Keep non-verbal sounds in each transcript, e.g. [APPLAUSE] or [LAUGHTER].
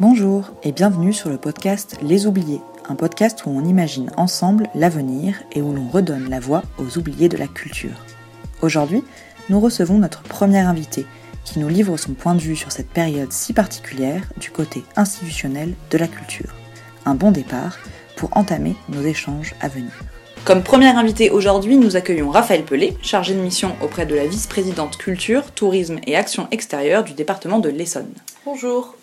Bonjour et bienvenue sur le podcast Les Oubliés, un podcast où on imagine ensemble l'avenir et où l'on redonne la voix aux oubliés de la culture. Aujourd'hui, nous recevons notre premier invité qui nous livre son point de vue sur cette période si particulière du côté institutionnel de la culture. Un bon départ pour entamer nos échanges à venir. Comme première invité aujourd'hui, nous accueillons Raphaël Pelé, chargé de mission auprès de la vice-présidente culture, tourisme et action extérieure du département de l'Essonne. Bonjour.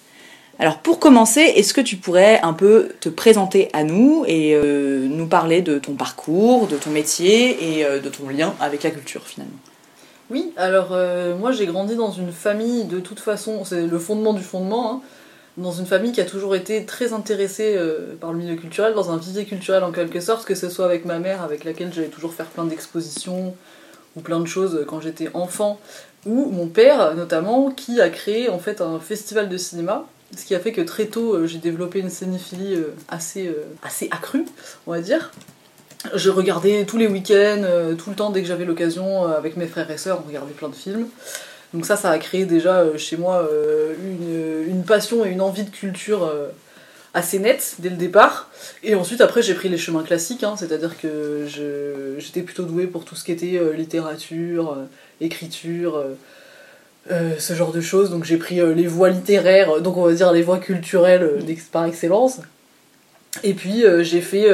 Alors pour commencer, est-ce que tu pourrais un peu te présenter à nous et euh, nous parler de ton parcours, de ton métier et euh, de ton lien avec la culture finalement? Oui, alors euh, moi j'ai grandi dans une famille de toute façon, c'est le fondement du fondement, hein, dans une famille qui a toujours été très intéressée par le milieu culturel, dans un vivier culturel en quelque sorte, que ce soit avec ma mère avec laquelle j'allais toujours faire plein d'expositions ou plein de choses quand j'étais enfant, ou mon père notamment qui a créé en fait un festival de cinéma ce qui a fait que très tôt, euh, j'ai développé une cinéphilie euh, assez, euh, assez accrue, on va dire. Je regardais tous les week-ends, tout le temps dès que j'avais l'occasion, avec mes frères et sœurs, on regardait plein de films. Donc ça, ça a créé déjà chez moi une, une passion et une envie de culture assez nette dès le départ. Et ensuite, après, j'ai pris les chemins classiques, hein, c'est-à-dire que j'étais plutôt douée pour tout ce qui était littérature, écriture, euh, ce genre de choses. Donc j'ai pris euh, les voies littéraires, donc on va dire les voies culturelles euh, par excellence. Et puis j'ai fait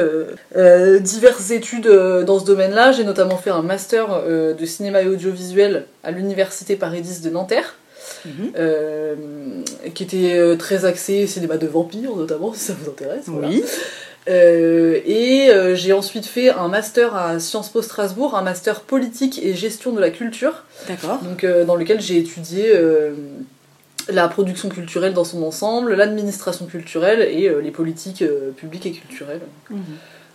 diverses études dans ce domaine-là. J'ai notamment fait un master de cinéma et audiovisuel à l'université Paris 10 de Nanterre. Mhm. qui était très axé cinéma de vampires notamment [LAUGHS] si ça vous intéresse. Oui. Euh, et euh, j'ai ensuite fait un master à Sciences Po Strasbourg, un master politique et gestion de la culture. D'accord. Donc euh, dans lequel j'ai étudié la production culturelle dans son ensemble, l'administration culturelle et les politiques publiques et culturelles. Mhm.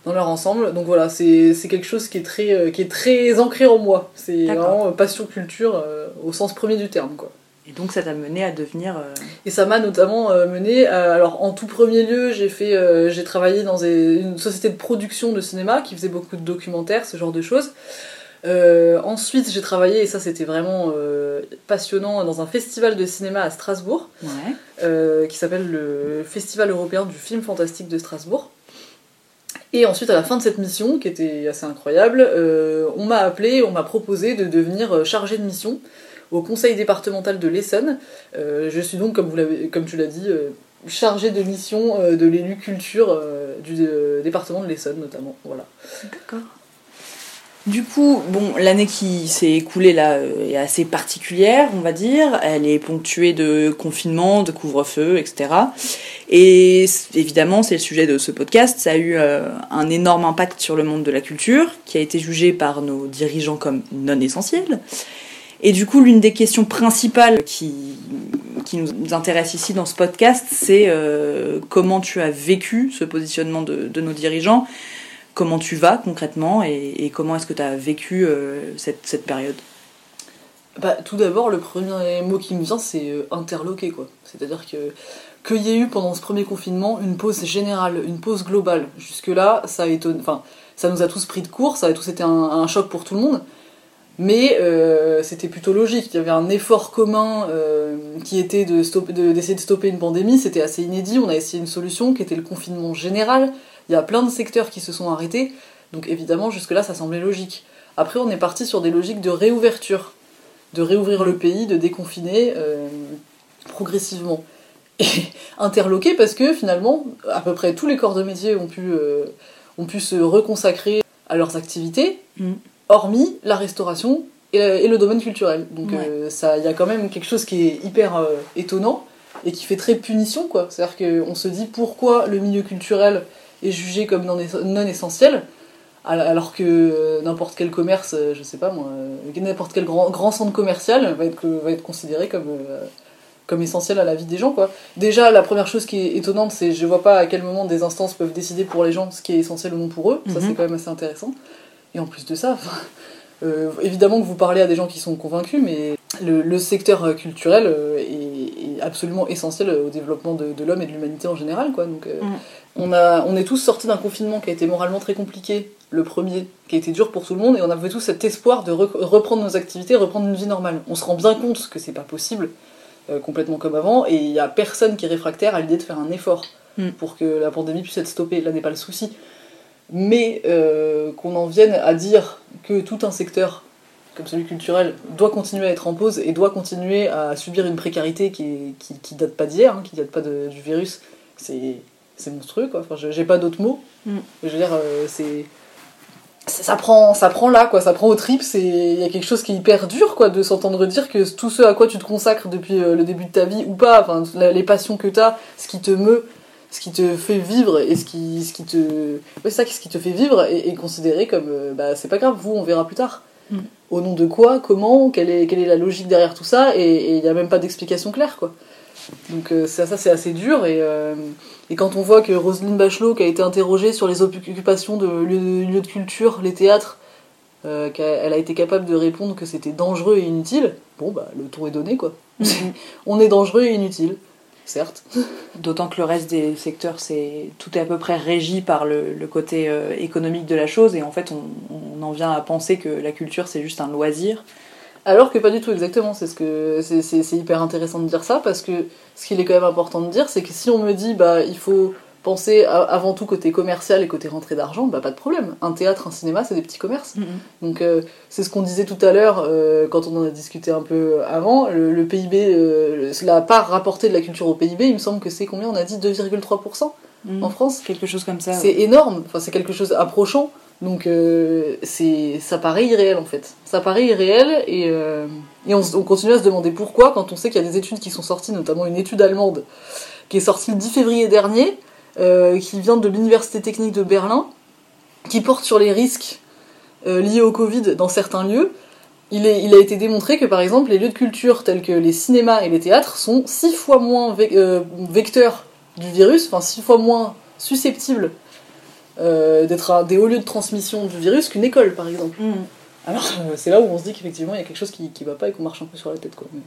Dans leur ensemble. Donc voilà, c'est quelque chose qui est, très, qui est très ancré en moi. C'est vraiment passion culture au sens premier du terme. quoi. Et donc ça t'a mené à devenir... Euh, et ça m'a notamment euh, mené, alors en tout premier lieu, j'ai fait, euh, j'ai travaillé dans une société de production de cinéma qui faisait beaucoup de documentaires, ce genre de choses. ensuite, j'ai travaillé, et ça c'était vraiment passionnant, dans un festival de cinéma à Strasbourg, qui s'appelle le Festival européen du film fantastique de Strasbourg. Et ensuite, à la fin de cette mission, qui était assez incroyable, on m'a appelé, on m'a proposé de devenir chargé de mission au conseil départemental de l'Essonne. Euh, je suis donc, comme, tu l'as dit, euh, chargée de mission euh, de l'élu culture du département de l'Essonne notamment. Voilà. D'accord. Du coup, bon, l'année qui s'est écoulée là est assez particulière, on va dire. Elle est ponctuée de confinement, de couvre-feu, etc. Et évidemment, c'est le sujet de ce podcast. Ça a eu un énorme impact sur le monde de la culture, qui a été jugé par nos dirigeants comme non essentiel. Et du coup, l'une des questions principales qui, qui nous intéresse ici dans ce podcast, c'est euh, comment tu as vécu ce positionnement de, de, nos dirigeants, comment tu vas concrètement? Et, comment est-ce que tu as vécu euh, cette, cette, période? Bah, Tout d'abord, le premier mot qui me vient, c'est euh, interloqué. quoi. C'est-à-dire que qu'il y ait eu pendant ce premier confinement une pause générale, une pause globale. Jusque-là, ça, ça nous a tous pris de court, ça a tous été un choc pour tout le monde. Mais euh, c'était plutôt logique. Il y avait un effort commun euh, qui était d'essayer de, de, stopper une pandémie. C'était assez inédit. On a essayé une solution qui était le confinement général. Il y a plein de secteurs qui se sont arrêtés. Donc évidemment, jusque-là, ça semblait logique. Après, on est parti sur des logiques de réouverture. De réouvrir le pays, de déconfiner euh, progressivement. Et [LAUGHS] interloqué parce que finalement, à peu près tous les corps de métier ont pu, ont pu se reconsacrer à leurs activités. Mm hormis la restauration et, le domaine culturel. Donc euh, ça, il y a quand même quelque chose qui est hyper euh, étonnant et qui fait très punition, quoi. C'est-à-dire qu'on se dit pourquoi le milieu culturel est jugé comme non, essentiel, alors que euh, n'importe quel commerce, je sais pas moi, n'importe quel grand, grand centre commercial va être, va être considéré comme comme essentiel à la vie des gens quoi. Déjà la première chose qui est étonnante c'est je vois pas à quel moment des instances peuvent décider pour les gens ce qui est essentiel ou non pour eux, ça mhm. c'est quand même assez intéressant. Et en plus de ça, euh, évidemment que vous parlez à des gens qui sont convaincus, mais le, secteur euh, culturel euh, est, absolument essentiel au développement de, l'homme et de l'humanité en général. Quoi. Donc, mm. on, a, on est tous sortis d'un confinement qui a été moralement très compliqué, le premier, qui a été dur pour tout le monde, et on avait tous cet espoir de reprendre nos activités, reprendre une vie normale. On se rend bien compte que c'est pas possible, euh, complètement comme avant, et il y a personne qui est réfractaire à l'idée de faire un effort Mm. pour que la pandémie puisse être stoppée. Là n'est pas le souci. Mais euh, qu'on en vienne à dire que tout un secteur comme celui culturel doit continuer à être en pause et doit continuer à subir une précarité qui, est- qui, qui date pas d'hier, hein, qui date pas de- du virus, c'est monstrueux quoi. Enfin, je- j'ai pas d'autres mots. Mm. Je veux dire, euh, c'est ça prend, ça prend là, quoi, ça prend au trip, c'est il y a quelque chose qui est hyper dur, quoi, de s'entendre dire que tout ce à quoi tu te consacres depuis euh, le début de ta vie ou pas, enfin, les passions que t'as, ce qui te meut, ce qui te fait vivre et ce qui, ce qui te, ouais, c'est ça, ce qui te fait vivre est, est considéré comme, euh, bah, c'est pas grave, vous, on verra plus tard. Mm. Au nom de quoi, comment, quelle est, quelle est la logique derrière tout ça, et il n'y a même pas d'explication claire, quoi. Donc euh, ça, ça c'est assez dur et, euh, et quand on voit que Roselyne Bachelot qui a été interrogée sur les occupations de lieux, lieux de culture, les théâtres, qu'elle a été capable de répondre que c'était dangereux et inutile, bon bah le ton est donné quoi. [LAUGHS] on est dangereux et inutile, certes. [LAUGHS] D'autant que le reste des secteurs, c'est tout est à peu près régi par le, le côté euh, économique de la chose, et en fait, on, on en vient à penser que la culture, c'est juste un loisir. Alors que pas du tout exactement, c'est ce que c'est hyper intéressant de dire ça parce que ce qu'il est quand même important de dire, c'est que si on me dit bah il faut penser à- avant tout côté commercial et côté rentrée d'argent, bah pas de problème. Un théâtre, un cinéma, c'est des petits commerces. Donc euh, c'est ce qu'on disait tout à l'heure euh, quand on en a discuté un peu avant. Le, le PIB, euh, la part rapportée de la culture au PIB, il me semble que c'est combien? On a dit 2,3% Mhm. en France. Quelque chose comme ça. C'est énorme. Enfin c'est quelque chose approchant. Donc euh, c'est ça paraît irréel en fait. Ça paraît irréel et, euh, et on, on continue à se demander pourquoi quand on sait qu'il y a des études qui sont sorties, notamment une étude allemande qui est sortie le 10 février dernier, qui vient de l'Université technique de Berlin, qui porte sur les risques euh, liés au Covid dans certains lieux. Il, est, il a été démontré que par exemple les lieux de culture tels que les cinémas et les théâtres sont six fois moins euh, vecteurs du virus, enfin six fois moins susceptibles euh, d'être des hauts lieux de transmission du virus qu'une école par exemple. Mhm. Alors euh, c'est là où on se dit qu'effectivement il y a quelque chose qui, qui va pas et qu'on marche un peu sur la tête quoi. Oui,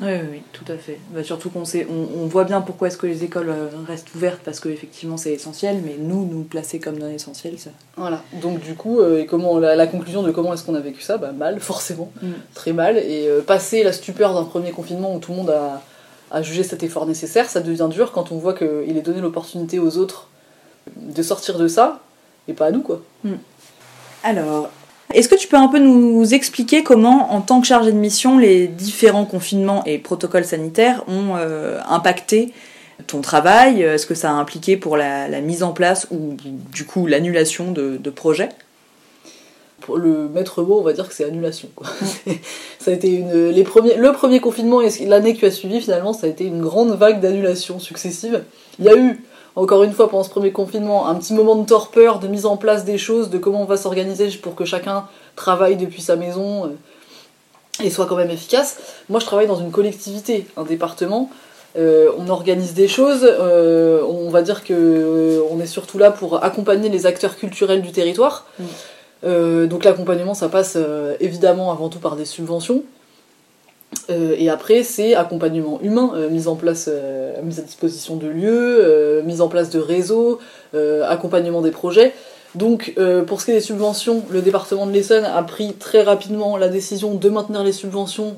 oui, oui, tout à fait. Bah, surtout qu'on sait, on, on voit bien pourquoi est-ce que les écoles euh, restent ouvertes, parce que effectivement c'est essentiel, mais nous, nous placer comme non essentiel, ça. Voilà. Donc du coup, euh, et comment la, la conclusion de comment est-ce qu'on a vécu ça? Bah mal, [LAUGHS] forcément, Mm. très mal. Et passer la stupeur d'un premier confinement où tout le monde a, a jugé cet effort nécessaire, ça devient dur quand on voit qu'il est donné l'opportunité aux autres de sortir de ça, et pas à nous quoi. Alors, est-ce que tu peux un peu nous expliquer comment, en tant que chargé de mission, les différents confinements et protocoles sanitaires ont euh, impacté ton travail? Est-ce que ça a impliqué pour la, la mise en place ou du coup l'annulation de, de projets? Pour le maître mot, on va dire que c'est annulation. Quoi. [LAUGHS] ça a été une, les premiers, le premier confinement et l'année qui a suivi, finalement, ça a été une grande vague d'annulations successives. Il y a eu, encore une fois, pendant ce premier confinement, un petit moment de torpeur, de mise en place des choses, de comment on va s'organiser pour que chacun travaille depuis sa maison euh, et soit quand même efficace. Moi, je travaille dans une collectivité, un département. Euh, on organise des choses, euh, on va dire que euh, on est surtout là pour accompagner les acteurs culturels du territoire. Mm. Donc l'accompagnement, ça passe évidemment avant tout par des subventions. Euh, et après, c'est accompagnement humain, euh, mise en place, euh, mise à disposition de lieux, mise en place de réseaux, accompagnement des projets. Donc, pour ce qui est des subventions, le département de l'Essonne a pris très rapidement la décision de maintenir les subventions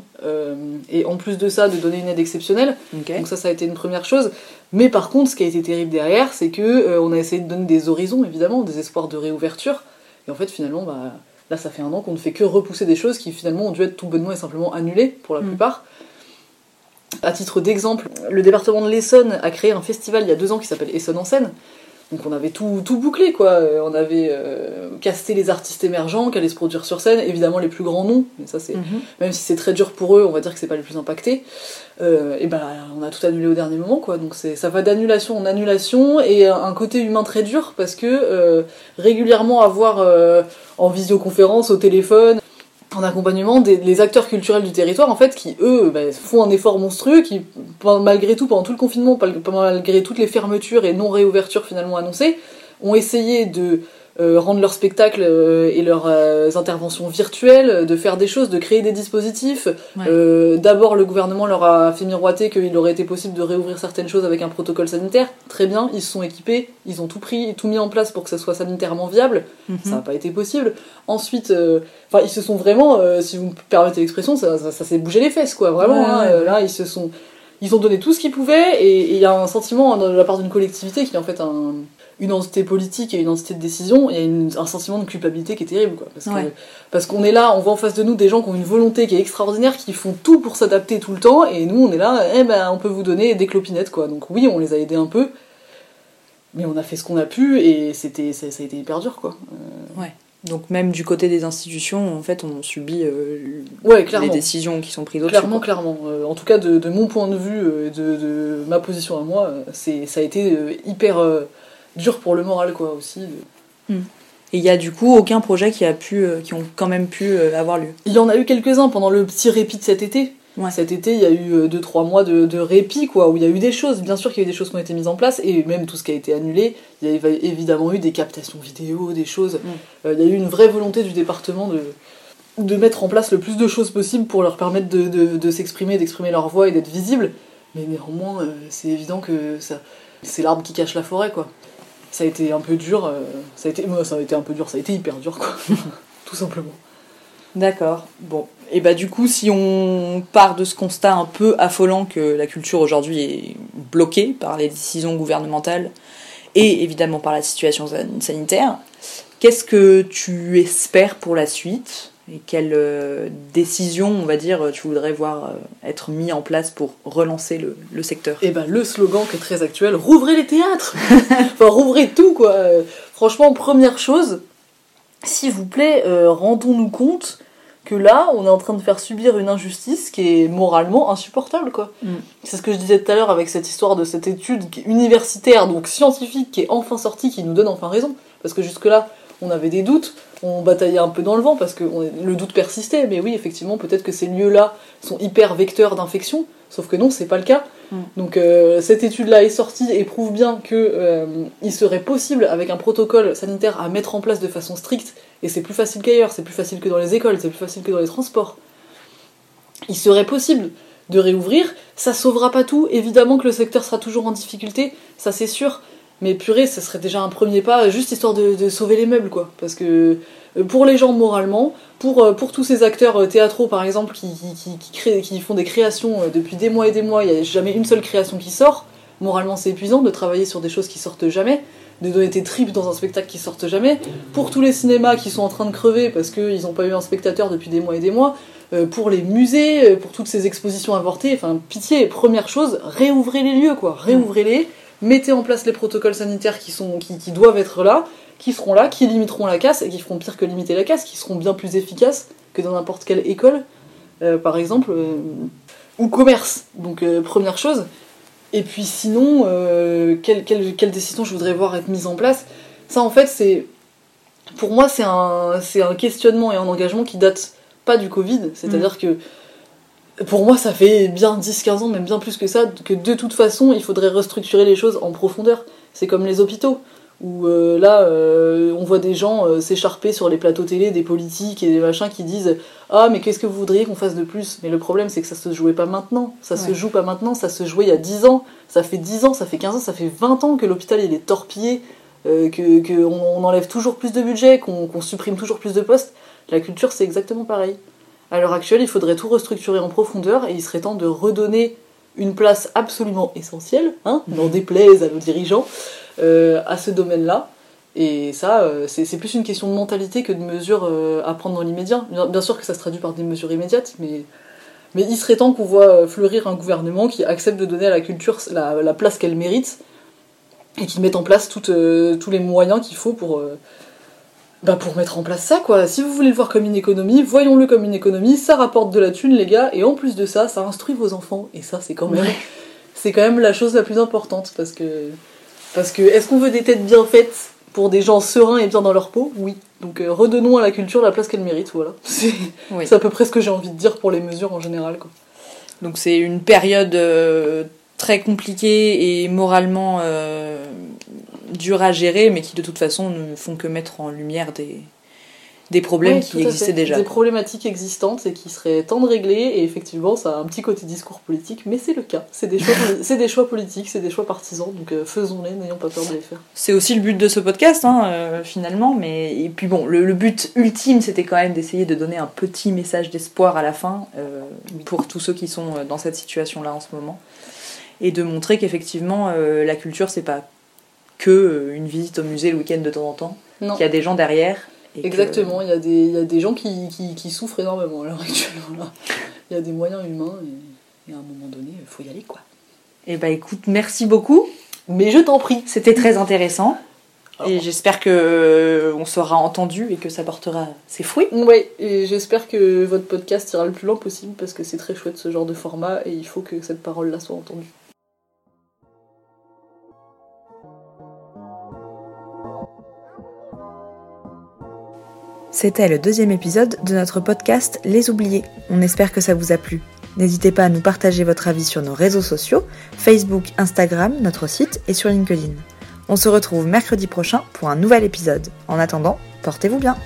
et en plus de ça, de donner une aide exceptionnelle. Donc ça, ça a été une première chose. Mais par contre, ce qui a été terrible derrière, c'est que on a essayé de donner des horizons, évidemment, des espoirs de réouverture. Et en fait, finalement, bah, là, ça fait un an qu'on ne fait que repousser des choses qui finalement ont dû être tout bonnement et simplement annulées pour la Mm. plupart. À titre d'exemple, le département de l'Essonne a créé un festival il y a deux ans qui s'appelle Essonne en scène. Donc on avait tout, tout bouclé, quoi. Euh, On avait euh, casté les artistes émergents qui allaient se produire sur scène, évidemment les plus grands noms, mais ça c'est Mhm. même si c'est très dur pour eux, on va dire que c'est pas les plus impactés. Euh, et ben on a tout annulé au dernier moment quoi. Donc c'est ça va d'annulation en annulation et un côté humain très dur parce que euh, régulièrement avoir en visioconférence, au téléphone, en accompagnement des acteurs culturels du territoire en fait qui eux ben, font un effort monstrueux qui malgré tout pendant tout le confinement malgré toutes les fermetures et non réouvertures finalement annoncées ont essayé de euh, rendre leurs spectacles euh, et leurs euh, interventions virtuelles, de faire des choses, de créer des dispositifs. Ouais. Euh, D'abord, le gouvernement leur a fait miroiter qu'il aurait été possible de réouvrir certaines choses avec un protocole sanitaire. Très bien, ils se sont équipés, ils ont tout pris, tout mis en place pour que ça soit sanitairement viable. Mhm. Ça n'a pas été possible. Ensuite, euh, enfin, ils se sont vraiment, euh, si vous me permettez l'expression, ça, ça, ça s'est bougé les fesses, quoi. Vraiment, Ouais, hein, ouais. euh, là, ils se sont. ils ont donné tout ce qu'ils pouvaient et il y a un sentiment de la part d'une collectivité qui est en fait un, une entité politique et une entité de décision, il y a un sentiment de culpabilité qui est terrible. Quoi, parce, que, parce qu'on est là, on voit en face de nous des gens qui ont une volonté qui est extraordinaire, qui font tout pour s'adapter tout le temps, et nous on est là, eh ben, on peut vous donner des clopinettes. quoi. Donc oui, on les a aidés un peu, mais on a fait ce qu'on a pu et c'était ça, a été hyper dur. quoi. Euh, ouais. Donc même du côté des institutions, en fait, on subit euh, ouais, les décisions qui sont prises au-dessus. Clairement, clairement. Euh, en tout cas, de, de, mon point de vue, de, de ma position à moi, c'est ça a été hyper dur pour le moral, quoi, aussi. Hmm. Et il y a du coup aucun projet qui, a pu, euh, qui ont quand même pu euh, avoir lieu Il y en a eu quelques-uns pendant le petit répit de cet été. Cet été, il y a eu 2-3 euh, mois de, de, répit, quoi, où il y a eu des choses. Bien sûr qu'il y a eu des choses qui ont été mises en place, et même tout ce qui a été annulé. Il y a évidemment eu des captations vidéo, des choses. Hmm. il y a eu une vraie volonté du département de, de mettre en place le plus de choses possible pour leur permettre de, de, de s'exprimer, d'exprimer leur voix et d'être visibles. Mais néanmoins, c'est évident que ça, c'est l'arbre qui cache la forêt, quoi ça a été un peu dur. Euh, ça, a été, ça a été un peu dur, ça a été hyper dur, quoi. [LAUGHS] Tout simplement. D'accord. Bon. Et bah du coup, si on part de ce constat un peu affolant que la culture aujourd'hui est bloquée par les décisions gouvernementales et évidemment par la situation sanitaire, qu'est-ce que tu espères pour la suite? Et quelles euh, décisions, on va dire, tu voudrais voir euh, être mis en place pour relancer le, le secteur? Eh ben, le slogan qui est très actuel, rouvrez les théâtres [LAUGHS] Enfin, rouvrez tout, quoi euh, Franchement, première chose, s'il vous plaît, rendons-nous compte que là, on est en train de faire subir une injustice qui est moralement insupportable, quoi. Mm. C'est ce que je disais tout à l'heure avec cette histoire de cette étude universitaire, donc scientifique, qui est enfin sortie, qui nous donne enfin raison. Parce que jusque-là, on avait des doutes, on bataillait un peu dans le vent parce que le doute persistait. Mais oui, effectivement, peut-être que ces lieux-là sont hyper vecteurs d'infection, sauf que non, c'est pas le cas. Mm. Donc euh, cette étude-là est sortie et prouve bien qu'il euh, serait possible, avec un protocole sanitaire à mettre en place de façon stricte, et c'est plus facile qu'ailleurs, c'est plus facile que dans les écoles, c'est plus facile que dans les transports. Il serait possible de réouvrir, ça sauvera pas tout, évidemment que le secteur sera toujours en difficulté, ça c'est sûr, mais purée, ça serait déjà un premier pas, juste histoire de, sauver les meubles, quoi. Parce que euh, pour les gens moralement, pour, euh, pour tous ces acteurs euh, théâtraux par exemple qui, qui, qui, font des créations depuis des mois et des mois, il n'y a jamais une seule création qui sort, moralement c'est épuisant de travailler sur des choses qui sortent jamais, de donner tes tripes dans un spectacle qui sortent jamais. Pour tous les cinémas qui sont en train de crever parce qu'ils n'ont pas eu un spectateur depuis des mois et des mois, pour les musées, pour toutes ces expositions avortées, enfin pitié, première chose, réouvrez les lieux quoi, réouvrez-les mettez en place les protocoles sanitaires qui, sont, qui, doivent être là, qui seront là, qui limiteront la casse et qui feront pire que limiter la casse, qui seront bien plus efficaces que dans n'importe quelle école, euh, par exemple, euh, ou commerce. Donc, euh, première chose. Et puis sinon, quelle, quelle, quelle, décision je voudrais voir être mise en place? Ça, en fait, c'est. Pour moi, c'est un, un questionnement et un engagement qui date pas du Covid. C'est-à-dire mm. que pour moi, ça fait bien 10-15 ans, même bien plus que ça, que de toute façon, il faudrait restructurer les choses en profondeur. C'est comme les hôpitaux, où euh, là, euh, on voit des gens euh, s'écharper sur les plateaux télé, des politiques et des machins qui disent Ah, mais qu'est-ce que vous voudriez qu'on fasse de plus? Mais le problème, c'est que ça se jouait pas maintenant. Ça se joue pas maintenant, ça se jouait il y a 10 ans. Ça fait 10 ans, ça fait 15 ans, ça fait 20 ans que l'hôpital il est torpillé, qu'on que on enlève toujours plus de budget, qu'on supprime toujours plus de postes. La culture, c'est exactement pareil. À l'heure actuelle, il faudrait tout restructurer en profondeur et il serait temps de redonner une place absolument essentielle, hein, n'en déplaise à nos dirigeants, euh, à ce domaine-là. Et ça, euh, c'est plus une question de mentalité que de mesures euh, à prendre dans l'immédiat. Bien, sûr que ça se traduit par des mesures immédiates, mais, mais il serait temps qu'on voit fleurir un gouvernement qui accepte de donner à la culture la, la place qu'elle mérite et qui mette en place tous les moyens qu'il faut pour bah pour mettre en place ça quoi. Si vous voulez le voir comme une économie, voyons-le comme une économie, ça rapporte de la thune les gars, et en plus de ça, ça instruit vos enfants, et ça c'est quand même [LAUGHS] c'est quand même la chose la plus importante parce que parce que est-ce qu'on veut des têtes bien faites pour des gens sereins et bien dans leur peau? Oui. Donc euh, redonnons à la culture la place qu'elle mérite, voilà. [LAUGHS] C'est à peu près ce que j'ai envie de dire pour les mesures en général quoi. Donc c'est une période euh, très compliquée et moralement euh, dur à gérer, mais qui de toute façon ne font que mettre en lumière des, des problèmes Oui, qui fait. existaient déjà. Des problématiques existantes et qui seraient temps de régler, et effectivement, ça a un petit côté discours politique, mais c'est le cas. C'est des, choix [LAUGHS] c'est des choix politiques, c'est des choix partisans, donc euh, faisons-les, n'ayons pas peur de les faire. C'est aussi le but de ce podcast, hein, euh, finalement. Mais et puis bon, le, le but ultime, c'était quand même d'essayer de donner un petit message d'espoir à la fin euh, pour tous ceux qui sont dans cette situation-là en ce moment, et de montrer qu'effectivement, euh, la culture, c'est pas que euh, une visite au musée le week-end de temps en temps. Non. Qu'il y a des gens derrière. et Exactement, il y, a des- il y a des gens qui, qui, qui souffrent énormément à l'heure actuelle. Il y a des moyens humains, et, et à un moment donné, il faut y aller, quoi. Eh bah écoute, merci beaucoup. Mais je t'en prie C'était très intéressant. Alors. Et j'espère que euh, on sera entendu et que ça portera ses fruits. Ouais, et j'espère que votre podcast ira le plus loin possible, parce que c'est très chouette ce genre de format, et il faut que cette parole-là soit entendue. C'était le deuxième épisode de notre podcast Les Oubliés. On espère que ça vous a plu. N'hésitez pas à nous partager votre avis sur nos réseaux sociaux, Facebook, Instagram, notre site et sur LinkedIn. On se retrouve mercredi prochain pour un nouvel épisode. En attendant, portez-vous bien.